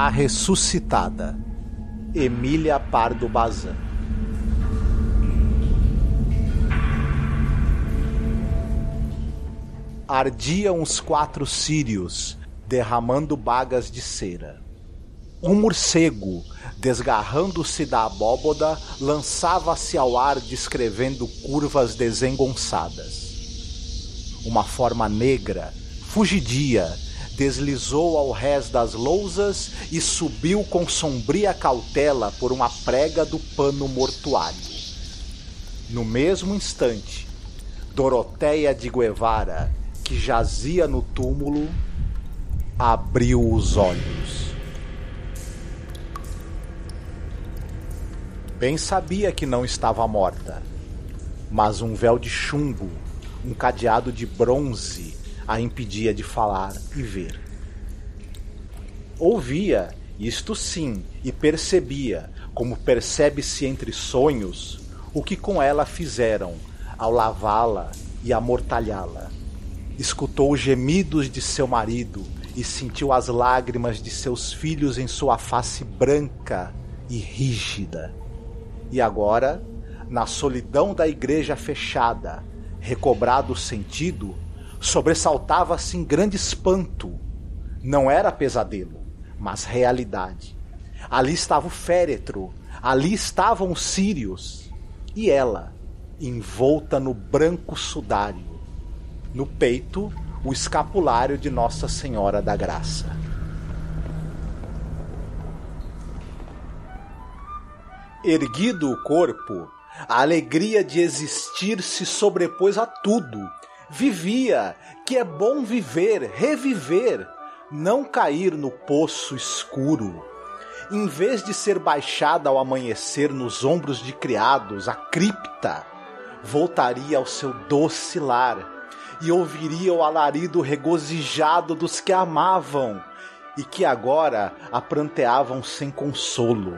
A Ressuscitada, Emília Pardo Bazan. Ardiam os quatro círios, derramando bagas de cera. Um morcego, desgarrando-se da abóboda, lançava-se ao ar descrevendo curvas desengonçadas. Uma forma negra, fugidia, deslizou ao rés das lousas e subiu com sombria cautela por uma prega do pano mortuário. No mesmo instante, Doroteia de Guevara, que jazia no túmulo, abriu os olhos. Bem sabia que não estava morta, mas um véu de chumbo, um cadeado de bronze a impedia de falar e ver. Ouvia, isto sim, e percebia, como percebe-se entre sonhos, o que com ela fizeram ao lavá-la e amortalhá-la. Escutou os gemidos de seu marido e sentiu as lágrimas de seus filhos em sua face branca e rígida. E agora, na solidão da igreja fechada, recobrado o sentido, sobressaltava-se em grande espanto. Não era pesadelo, mas realidade. Ali estava o féretro, ali estavam os sírios, e ela, envolta no branco sudário, no peito, o escapulário de Nossa Senhora da Graça. Erguido o corpo, a alegria de existir se sobrepôs a tudo. Vivia, que é bom viver, reviver, não cair no poço escuro. Em vez de ser baixada ao amanhecer nos ombros de criados, a cripta voltaria ao seu doce lar e ouviria o alarido regozijado dos que amavam e que agora a pranteavam sem consolo.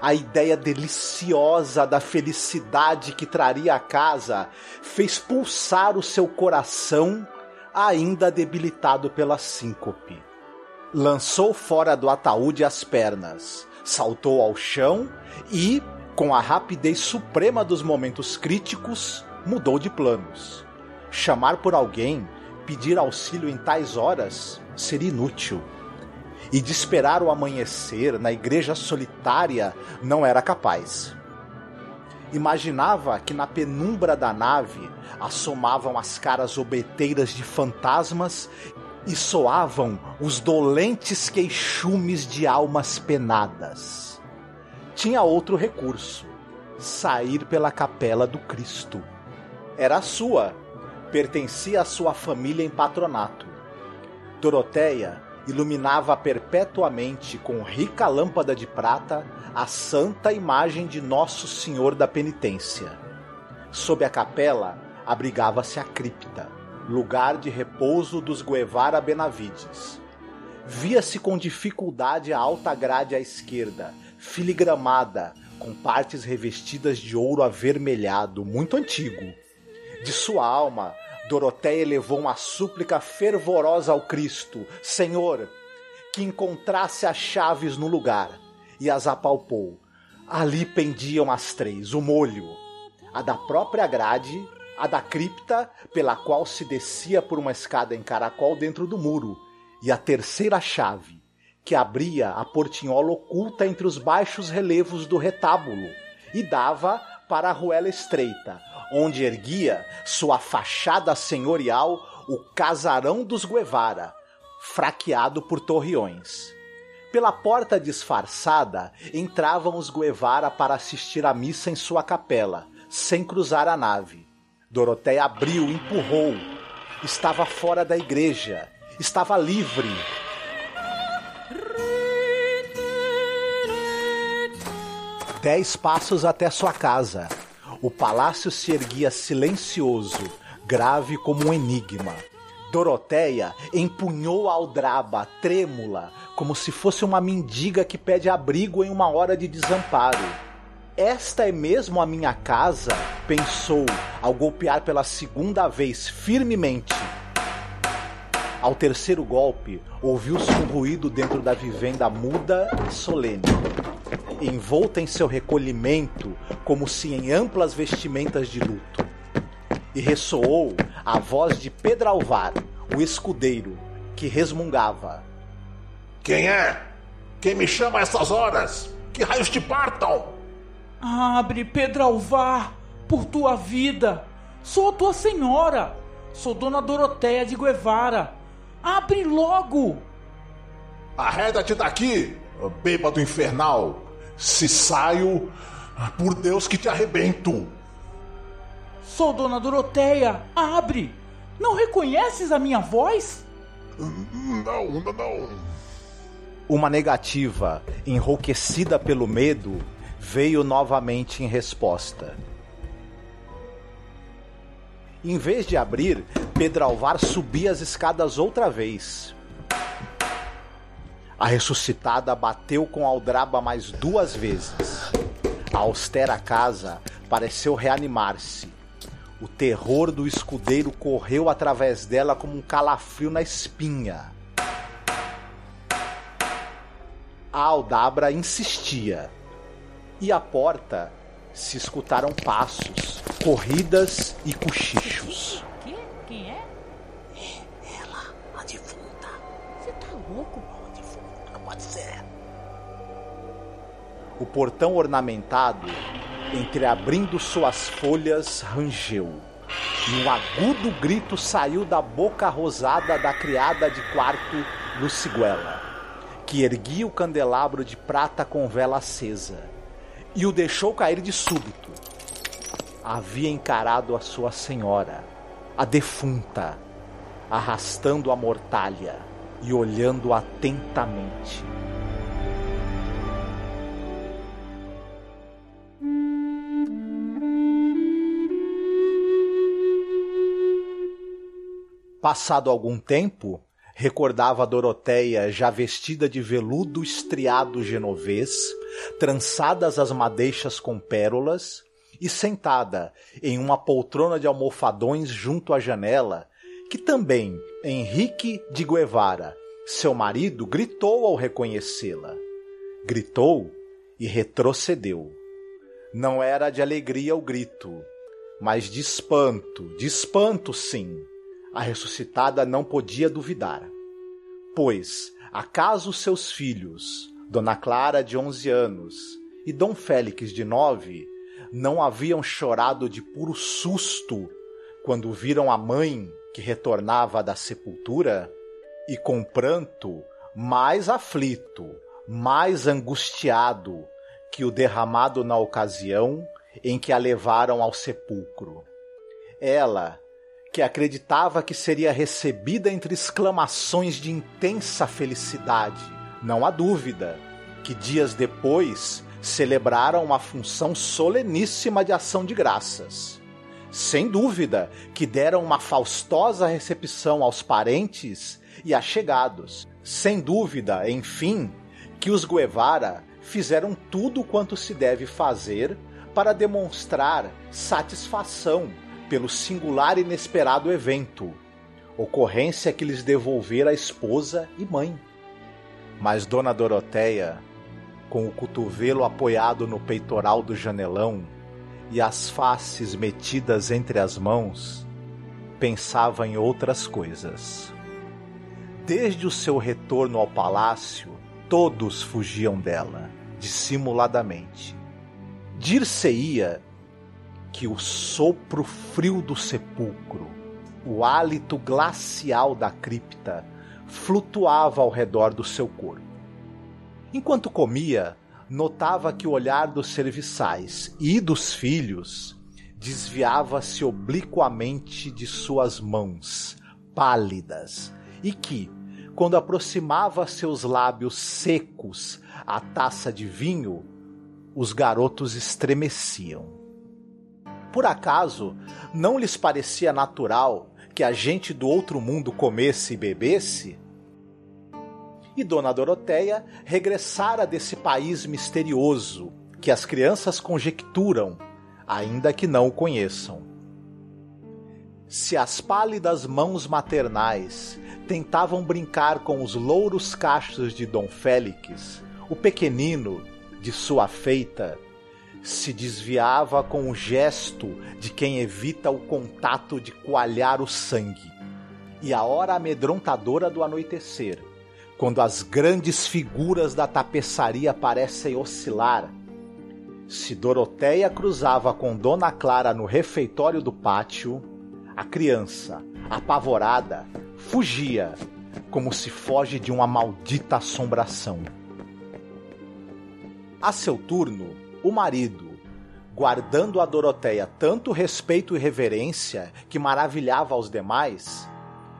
A ideia deliciosa da felicidade que traria a casa fez pulsar o seu coração, ainda debilitado pela síncope. Lançou fora do ataúde as pernas, saltou ao chão e, com a rapidez suprema dos momentos críticos, mudou de planos. Chamar por alguém, pedir auxílio em tais horas, seria inútil e de esperar o amanhecer na igreja solitária não era capaz. Imaginava que na penumbra da nave assomavam as caras obeteiras de fantasmas e soavam os dolentes queixumes de almas penadas. Tinha outro recurso: sair pela capela do Cristo. Era sua, pertencia à sua família em patronato. Doroteia iluminava perpetuamente com rica lâmpada de prata a santa imagem de Nosso Senhor da Penitência. Sob a capela abrigava-se a cripta, lugar de repouso dos Guevara Benavides. Via-se com dificuldade a alta grade à esquerda, filigramada, com partes revestidas de ouro avermelhado, muito antigo. De sua alma Doroteia elevou uma súplica fervorosa ao Cristo: Senhor, que encontrasse as chaves no lugar, e as apalpou. Ali pendiam as três: o molho, a da própria grade, a da cripta, pela qual se descia por uma escada em caracol dentro do muro, e a terceira chave, que abria a portinhola oculta entre os baixos relevos do retábulo e dava para a ruela estreita, onde erguia sua fachada senhorial o casarão dos Guevara, fraqueado por torreões. Pela porta disfarçada entravam os Guevara para assistir à missa em sua capela, sem cruzar a nave. Doroteia abriu, empurrou. Estava fora da igreja. Estava livre. Dez passos até sua casa. O palácio se erguia silencioso, grave como um enigma. Doroteia empunhou a aldraba, trêmula, como se fosse uma mendiga que pede abrigo em uma hora de desamparo. Esta é mesmo a minha casa? pensou, ao golpear pela segunda vez firmemente. Ao terceiro golpe, ouviu-se um ruído dentro da vivenda muda e solene. Envolta em seu recolhimento, como se em amplas vestimentas de luto. E ressoou a voz de Pedralvar, o escudeiro, que resmungava: Quem é? Quem me chama a essas horas? Que raios te partam? Abre, Pedralvar, por tua vida. Sou a tua senhora. Sou Dona Doroteia de Guevara. Abre logo! Arreda-te daqui, bêbado infernal. Se saio, por Deus que te arrebento. Sou Dona Doroteia. Abre! Não reconheces a minha voz? Não, não. Uma negativa, enrouquecida pelo medo, veio novamente em resposta. Em vez de abrir, Pedralvar subia as escadas outra vez. A ressuscitada bateu com aldraba mais duas vezes. A austera casa pareceu reanimar-se. O terror do escudeiro correu através dela como um calafrio na espinha. A aldabra insistia. E a porta se escutaram passos, corridas e cochichos. Que? Quem? É O portão ornamentado, entreabrindo suas folhas, rangeu. E um agudo grito saiu da boca rosada da criada de quarto Luciguela, que erguia o candelabro de prata com vela acesa e o deixou cair de súbito. Havia encarado a sua senhora, a defunta, arrastando a mortalha e olhando atentamente. Passado algum tempo, recordava Doroteia já vestida de veludo estriado genovês, trançadas as madeixas com pérolas e sentada em uma poltrona de almofadões junto à janela, que também Henrique de Guevara, seu marido, gritou ao reconhecê-la. Gritou e retrocedeu. Não era de alegria o grito, mas de espanto, de espanto sim a ressuscitada não podia duvidar. Pois, acaso seus filhos, Dona Clara de onze anos e Dom Félix de nove, não haviam chorado de puro susto quando viram a mãe que retornava da sepultura? E com pranto mais aflito, mais angustiado que o derramado na ocasião em que a levaram ao sepulcro. Ela, que acreditava que seria recebida entre exclamações de intensa felicidade. Não há dúvida que dias depois celebraram uma função soleníssima de ação de graças. Sem dúvida que deram uma faustosa recepção aos parentes e achegados. Sem dúvida, enfim, que os Guevara fizeram tudo quanto se deve fazer para demonstrar satisfação pelo singular e inesperado evento, ocorrência que lhes devolvera a esposa e mãe. Mas Dona Doroteia, com o cotovelo apoiado no peitoral do janelão e as faces metidas entre as mãos, pensava em outras coisas. Desde o seu retorno ao palácio, todos fugiam dela, dissimuladamente. Dir-se-ia que o sopro frio do sepulcro, o hálito glacial da cripta, flutuava ao redor do seu corpo. Enquanto comia, notava que o olhar dos serviçais e dos filhos desviava-se obliquamente de suas mãos, pálidas, e que, quando aproximava seus lábios secos à taça de vinho, os garotos estremeciam. Por acaso, não lhes parecia natural que a gente do outro mundo comesse e bebesse? E Dona Doroteia regressara desse país misterioso que as crianças conjecturam, ainda que não o conheçam. Se as pálidas mãos maternais tentavam brincar com os louros cachos de Dom Félix, o pequenino, de sua feita, se desviava com o gesto de quem evita o contato de coalhar o sangue. E a hora amedrontadora do anoitecer, quando as grandes figuras da tapeçaria parecem oscilar, se Doroteia cruzava com Dona Clara no refeitório do pátio, a criança, apavorada, fugia, como se foge de uma maldita assombração. A seu turno, o marido, guardando a Doroteia tanto respeito e reverência que maravilhava aos demais,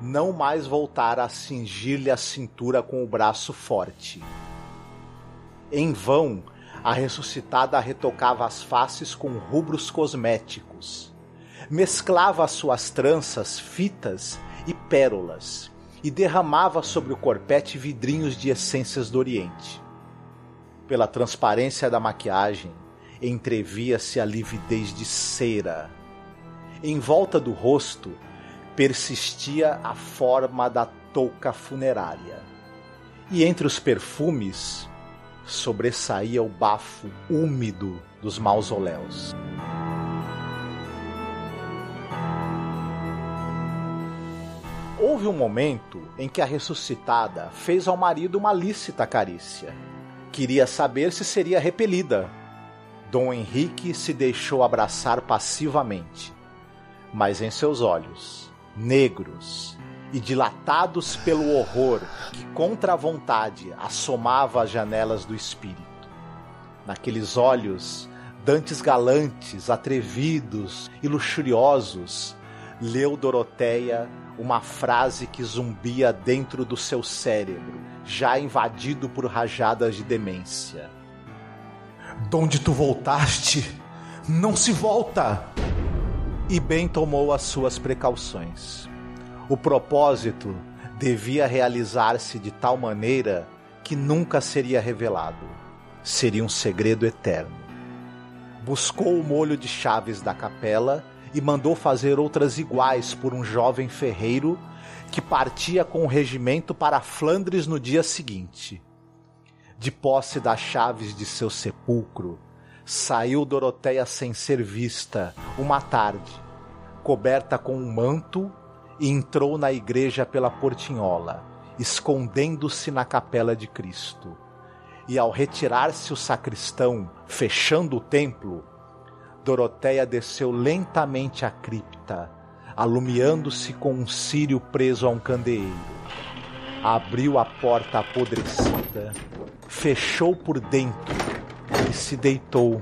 não mais voltara a cingir-lhe a cintura com o braço forte. Em vão, a ressuscitada retocava as faces com rubros cosméticos, mesclava suas tranças fitas e pérolas e derramava sobre o corpete vidrinhos de essências do Oriente. Pela transparência da maquiagem, entrevia-se a lividez de cera. Em volta do rosto persistia a forma da touca funerária. E entre os perfumes sobressaía o bafo úmido dos mausoléus. Houve um momento em que a ressuscitada fez ao marido uma lícita carícia Queria saber se seria repelida. Dom Henrique se deixou abraçar passivamente, mas em seus olhos, negros e dilatados pelo horror que contra a vontade assomava as janelas do espírito. Naqueles olhos, dantes galantes, atrevidos e luxuriosos, leu Doroteia uma frase que zumbia dentro do seu cérebro, já invadido por rajadas de demência. Donde tu voltaste, não se volta! E bem tomou as suas precauções. O propósito devia realizar-se de tal maneira que nunca seria revelado. Seria um segredo eterno. Buscou o molho de chaves da capela e mandou fazer outras iguais por um jovem ferreiro que partia com o regimento para Flandres no dia seguinte. De posse das chaves de seu sepulcro, saiu Doroteia sem ser vista, uma tarde, coberta com um manto, e entrou na igreja pela portinhola, escondendo-se na capela de Cristo. E ao retirar-se o sacristão, fechando o templo, Doroteia desceu lentamente a cripta, alumiando-se com um círio preso a um candeeiro. Abriu a porta apodrecida, fechou por dentro e se deitou,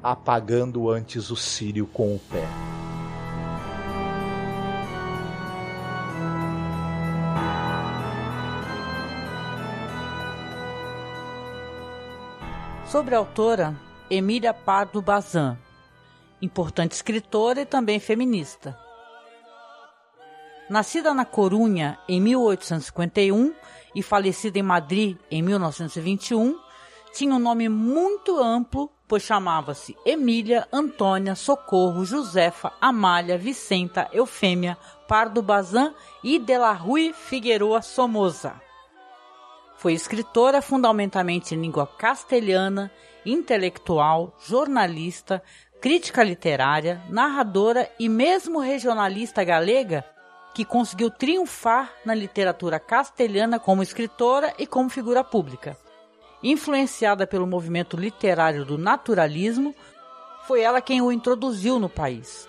apagando antes o círio com o pé. Sobre a autora Emília Pardo Bazan, importante escritora e também feminista. Nascida na Corunha em 1851 e falecida em Madrid em 1921, tinha um nome muito amplo, pois chamava-se Emília Antônia Socorro Josefa Amália Vicenta Eufêmia Pardo Bazan e de la Rue Figueroa Somoza. Foi escritora fundamentalmente em língua castelhana, intelectual, jornalista, crítica literária, narradora e mesmo regionalista galega que conseguiu triunfar na literatura castelhana como escritora e como figura pública. Influenciada pelo movimento literário do naturalismo, foi ela quem o introduziu no país.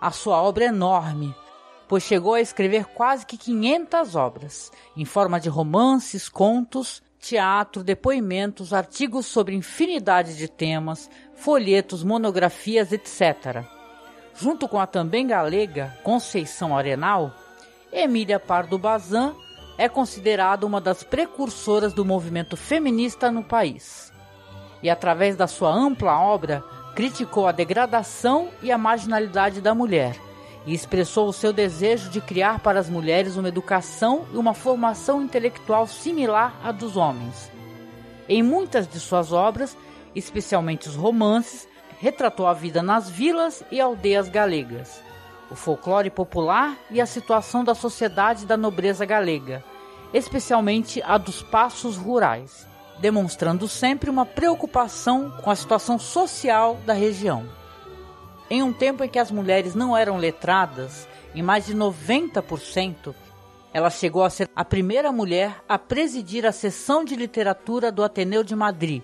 A sua obra é enorme, pois chegou a escrever quase que 500 obras, em forma de romances, contos, teatro, depoimentos, artigos sobre infinidade de temas, folhetos, monografias, etc. Junto com a também galega Conceição Arenal, Emília Pardo Bazan é considerada uma das precursoras do movimento feminista no país. E através da sua ampla obra, criticou a degradação e a marginalidade da mulher e expressou o seu desejo de criar para as mulheres uma educação e uma formação intelectual similar à dos homens. Em muitas de suas obras, especialmente os romances, retratou a vida nas vilas e aldeias galegas. o folclore popular e a situação da sociedade da nobreza galega, especialmente a dos passos rurais, demonstrando sempre uma preocupação com a situação social da região. Em um tempo em que as mulheres não eram letradas, em mais de 90%, ela chegou a ser a primeira mulher a presidir a seção de literatura do Ateneu de Madrid,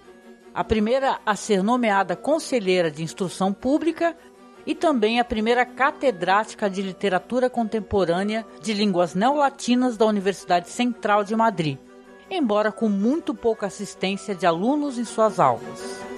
a primeira a ser nomeada conselheira de instrução pública e também a primeira catedrática de literatura contemporânea de línguas neolatinas da Universidade Central de Madrid, embora com muito pouca assistência de alunos em suas aulas.